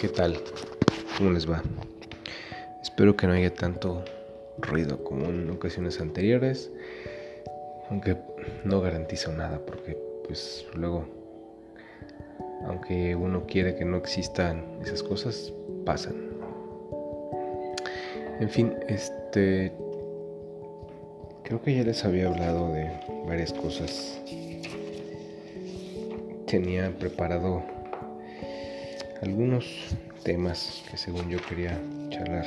¿Qué tal? ¿Cómo les va? Espero que no haya tanto ruido como en ocasiones anteriores, aunque no garantizo nada porque pues luego, aunque uno quiere que no existan esas cosas, pasan. En fin, este, creo que ya les había hablado de varias cosas. Tenía preparado algunos temas que según yo quería charlar.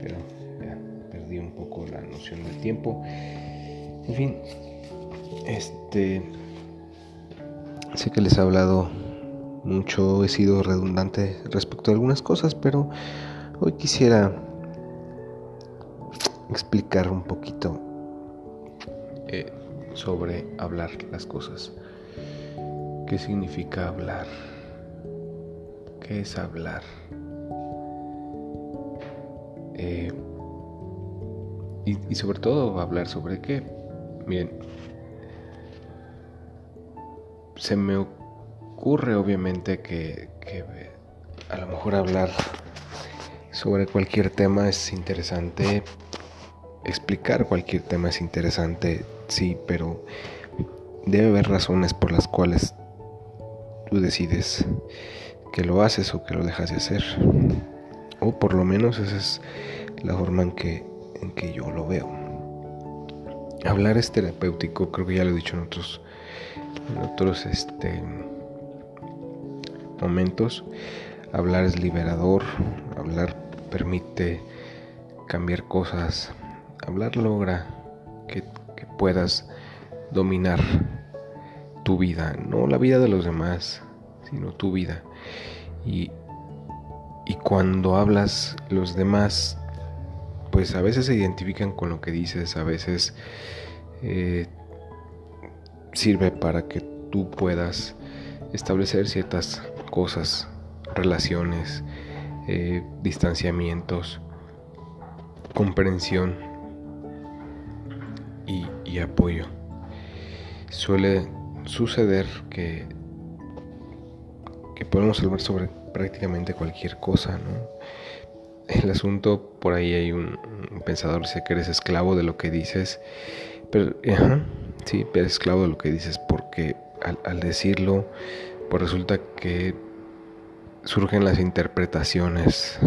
Pero ya perdí un poco la noción del tiempo. En fin, este sé que les he hablado mucho, he sido redundante respecto a algunas cosas, pero hoy quisiera explicar un poquito eh, sobre hablar las cosas. ¿Qué significa hablar? Es hablar. Eh, y, sobre todo hablar sobre qué. Bien, se me ocurre obviamente que a lo mejor hablar sobre cualquier tema es interesante, explicar cualquier tema es interesante, sí, pero debe haber razones por las cuales tú decides que lo haces o que lo dejas de hacer. O por lo menos esa es la forma en que, en que yo lo veo. Hablar es terapéutico, creo que ya lo he dicho en otros, en otros este, momentos. Hablar es liberador, hablar permite cambiar cosas, hablar logra que, que puedas dominar tu vida, no la vida de los demás, sino tu vida. Y, y cuando hablas, los demás, pues a veces se identifican con lo que dices, a veces eh, sirve para que tú puedas establecer ciertas cosas, relaciones, eh, distanciamientos, comprensión y, y apoyo. Suele suceder que que podemos hablar sobre prácticamente cualquier cosa, ¿no? El asunto, por ahí hay un, pensador dice que eres esclavo de lo que dices, pero, sí, eres esclavo de lo que dices porque al, decirlo, pues resulta que surgen las interpretaciones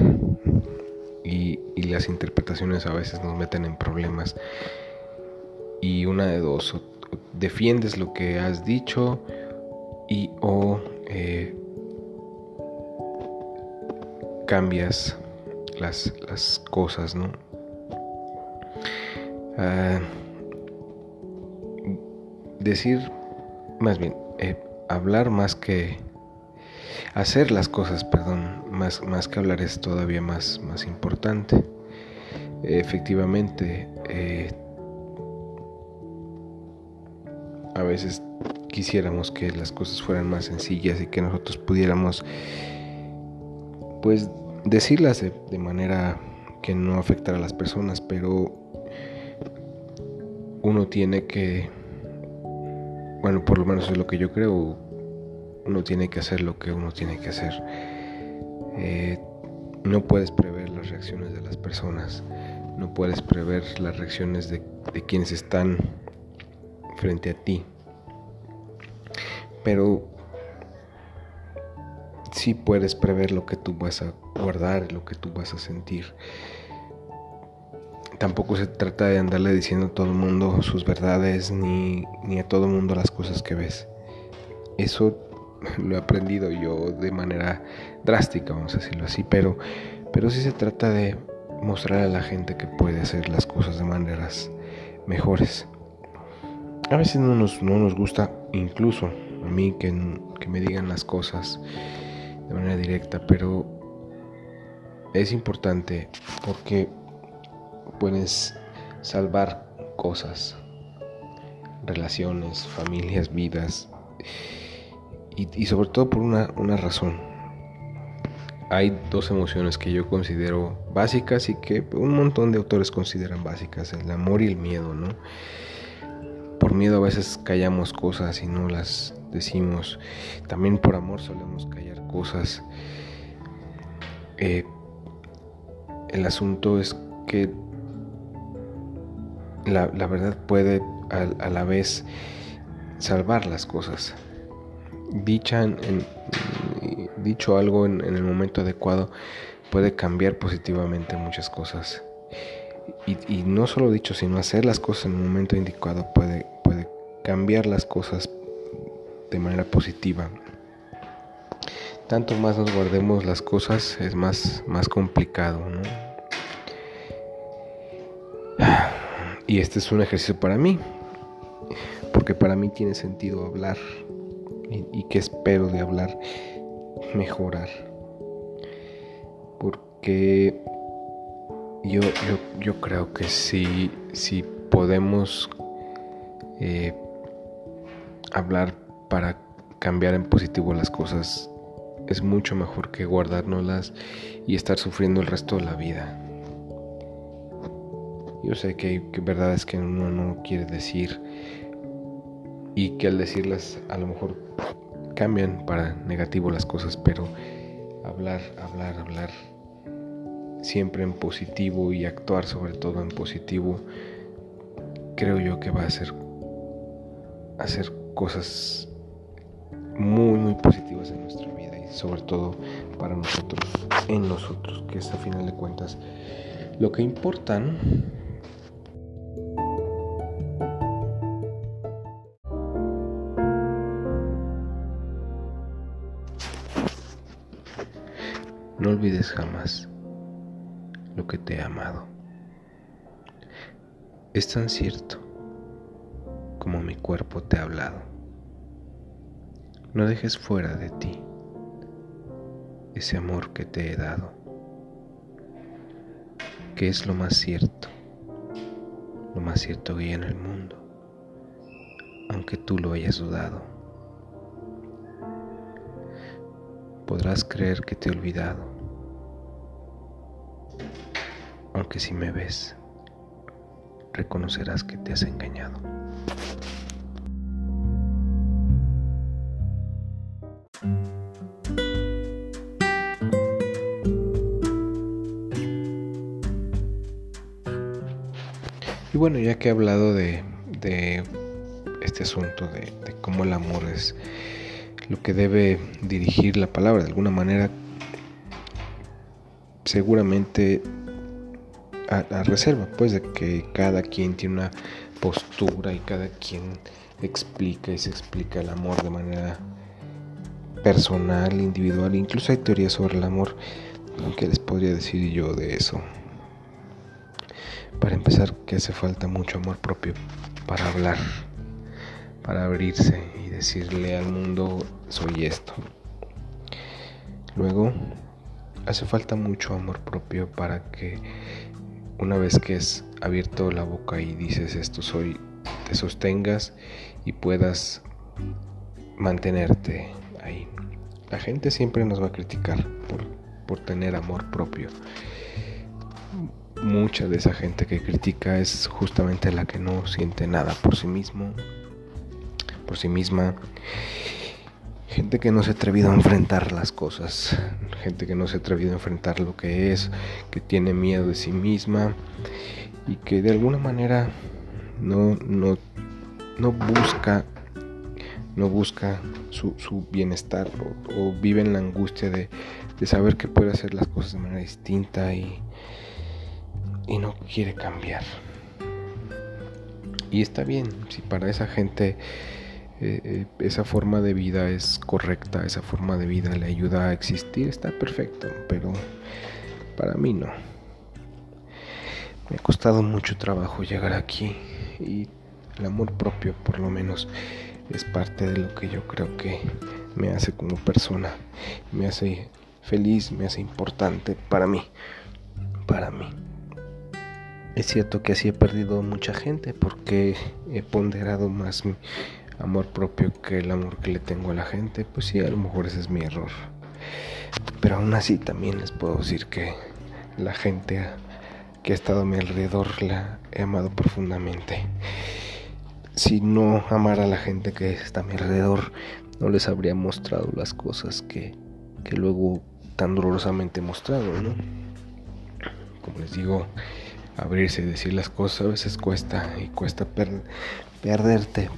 y, las interpretaciones a veces nos meten en problemas y una de dos, defiendes lo que has dicho y o eh, cambias las, las cosas, ¿no? Ah, decir, más bien, eh, hablar más que hacer las cosas, perdón, más, más que hablar es todavía más, más importante. efectivamente, eh, a veces quisiéramos que las cosas fueran más sencillas y que nosotros pudiéramos pues decirlas de, manera que no afectara a las personas, pero uno tiene que, bueno, por lo menos es lo que yo creo, uno tiene que hacer lo que uno tiene que hacer. Eh, no puedes prever las reacciones de las personas, no puedes prever las reacciones de, de quienes están frente a ti. Pero sí puedes prever lo que tú vas a guardar, lo que tú vas a sentir. Tampoco se trata de andarle diciendo a todo el mundo sus verdades ni, ni a todo el mundo las cosas que ves. Eso lo he aprendido yo de manera drástica, vamos a decirlo así, pero, pero sí se trata de mostrar a la gente que puede hacer las cosas de maneras mejores. A veces no nos, no nos gusta, incluso a mí, que, que me digan las cosas de manera directa, pero es importante porque puedes salvar cosas, relaciones, familias, vidas y, sobre todo por una, una razón. Hay dos emociones que yo considero básicas y que un montón de autores consideran básicas, el amor y el miedo, ¿no? Por miedo a veces callamos cosas y no las decimos, también por amor solemos callar cosas. Eh, el asunto es que la, verdad puede a, la vez salvar las cosas. En, dicho algo en, el momento adecuado puede cambiar positivamente muchas cosas. Y, no solo dicho, sino hacer las cosas en el momento indicado puede, puede cambiar las cosas de manera positiva. Tanto más nos guardemos las cosas, es más, más complicado, Y este es un ejercicio para mí, porque para mí tiene sentido hablar y, que espero de hablar, mejorar. Porque yo, yo, creo que si, si podemos eh, hablar para cambiar en positivo las cosas, es mucho mejor que guardárnoslas y estar sufriendo el resto de la vida. Yo sé que hay verdades que uno no quiere decir y que al decirlas a lo mejor cambian para negativo las cosas, pero hablar, hablar, hablar siempre en positivo y actuar sobre todo en positivo, creo yo que va a hacer, hacer cosas muy, muy positivas en nuestra vida y sobre todo para nosotros, en nosotros, que es a final de cuentas lo que importan. No olvides jamás lo que te he amado. Es tan cierto como mi cuerpo te ha hablado. No dejes fuera de ti ese amor que te he dado, que es lo más cierto, lo más cierto que hay en el mundo, aunque tú lo hayas dudado. Podrás creer que te he olvidado, aunque si me ves, reconocerás que te has engañado. Bueno, ya que he hablado de, este asunto, de, cómo el amor es lo que debe dirigir la palabra, de alguna manera, seguramente a, reserva, pues de que cada quien tiene una postura y cada quien explica y se explica el amor de manera personal, individual. Incluso hay teorías sobre el amor. ¿Qué les podría decir yo de eso? Para empezar, que hace falta mucho amor propio para hablar, para abrirse y decirle al mundo, soy esto. Luego, hace falta mucho amor propio para que una vez que es abierto la boca y dices esto soy, te sostengas y puedas mantenerte ahí. La gente siempre nos va a criticar por, por tener amor propio. Mucha de esa gente que critica es justamente la que no siente nada por sí mismo, por sí misma. Gente que no se ha atrevido a enfrentar las cosas, gente que no se ha atrevido a enfrentar lo que es, que tiene miedo de sí misma y que de alguna manera no, no, no busca no busca su, bienestar o, vive en la angustia de, de, saber que puede hacer las cosas de manera distinta y, y no quiere cambiar. Y está bien, si para esa gente eh, eh, esa forma de vida es correcta, esa forma de vida le ayuda a existir, está perfecto, pero para mí no. Me ha costado mucho trabajo llegar aquí y el amor propio por lo menos es parte de lo que yo creo que me hace como persona, me hace feliz, me hace importante para mí, para mí. Es cierto que así he perdido mucha gente porque he ponderado más amor propio que el amor que le tengo a la gente, pues sí, a lo mejor ese es mi error. Pero aún así también les puedo decir que la gente que ha estado a mi alrededor la he amado profundamente. Si no amara a la gente que está a mi alrededor, no les habría mostrado las cosas que, que luego tan dolorosamente he mostrado, ¿no? Como les digo, abrirse y decir las cosas a veces cuesta y cuesta perderte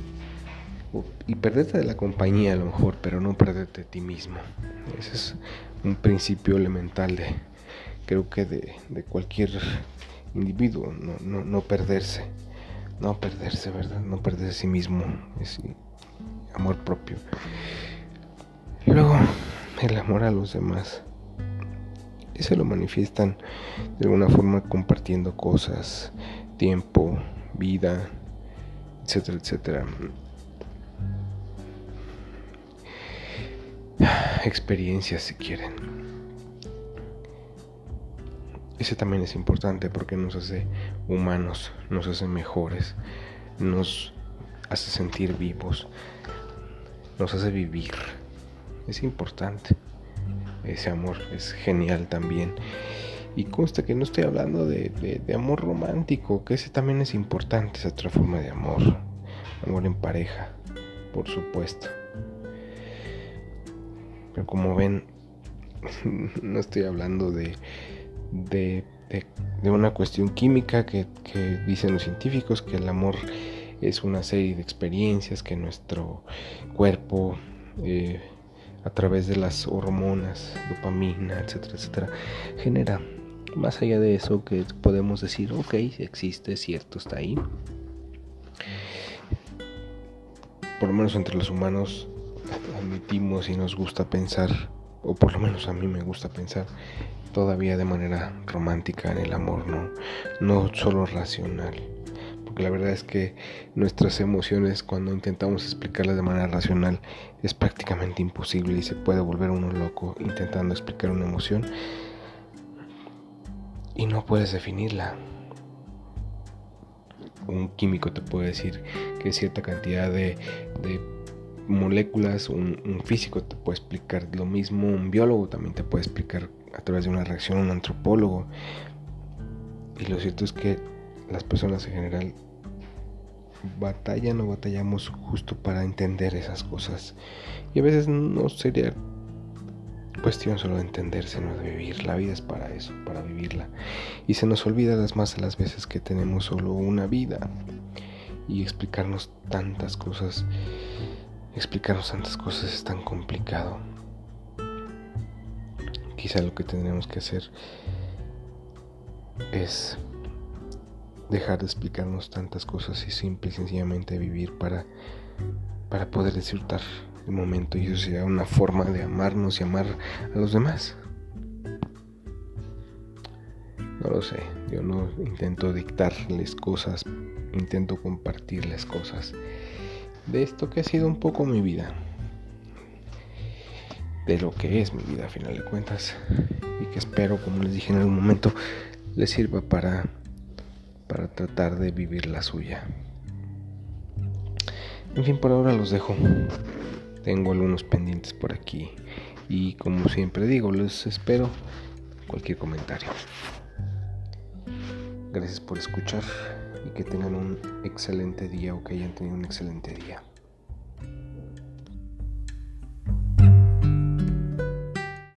y perderte de la compañía a lo mejor, pero no perderte de ti mismo. Ese es un principio elemental de, creo que de, cualquier individuo, no, no, perderse, no perderse, ¿verdad? No perderse a sí mismo, es amor propio. Luego, el amor a los demás. Ese lo manifiestan de alguna forma compartiendo cosas, tiempo, vida, etcétera, etcétera. Experiencias si quieren. Ese también es importante porque nos hace humanos, nos hace mejores, nos hace sentir vivos, nos hace vivir. Es importante. Ese amor es genial también. Y consta que no estoy hablando de, amor romántico, que ese también es importante, esa otra forma de amor. Amor en pareja, por supuesto. Pero como ven, no estoy hablando de, de, una cuestión química que, dicen los científicos, que el amor es una serie de experiencias que nuestro cuerpo, eh, a través de las hormonas, dopamina, etcétera, etcétera, genera. Más allá de eso que podemos decir, ok, existe, cierto, está ahí. Por lo menos entre los humanos admitimos y nos gusta pensar, o por lo menos a mí me gusta pensar, todavía de manera romántica en el amor, no, no solo racional. Porque la verdad es que nuestras emociones cuando intentamos explicarlas de manera racional es prácticamente imposible y se puede volver uno loco intentando explicar una emoción y no puedes definirla. Un químico te puede decir que cierta cantidad de, de moléculas, un, físico te puede explicar lo mismo, un biólogo también te puede explicar a través de una reacción, un antropólogo. Y lo cierto es que las personas en general batallan o batallamos justo para entender esas cosas. Y a veces no sería cuestión solo de entender, sino de vivir. La vida es para eso, para vivirla. Y se nos olvida las más de las veces que tenemos solo una vida. Y explicarnos tantas cosas explicarnos tantas cosas es tan complicado. Quizá lo que tendremos que hacer es dejar de explicarnos tantas cosas y simple y sencillamente vivir para, para poder disfrutar el momento y eso sería una forma de amarnos y amar a los demás. No lo sé, yo no intento dictarles cosas, intento compartirles cosas de esto que ha sido un poco mi vida. De lo que es mi vida a final de cuentas. Y que espero, como les dije en algún momento, les sirva para, para tratar de vivir la suya. En fin, por ahora los dejo. Tengo algunos pendientes por aquí. Y como siempre digo, les espero cualquier comentario. Gracias por escuchar y que tengan un excelente día o que hayan tenido un excelente día.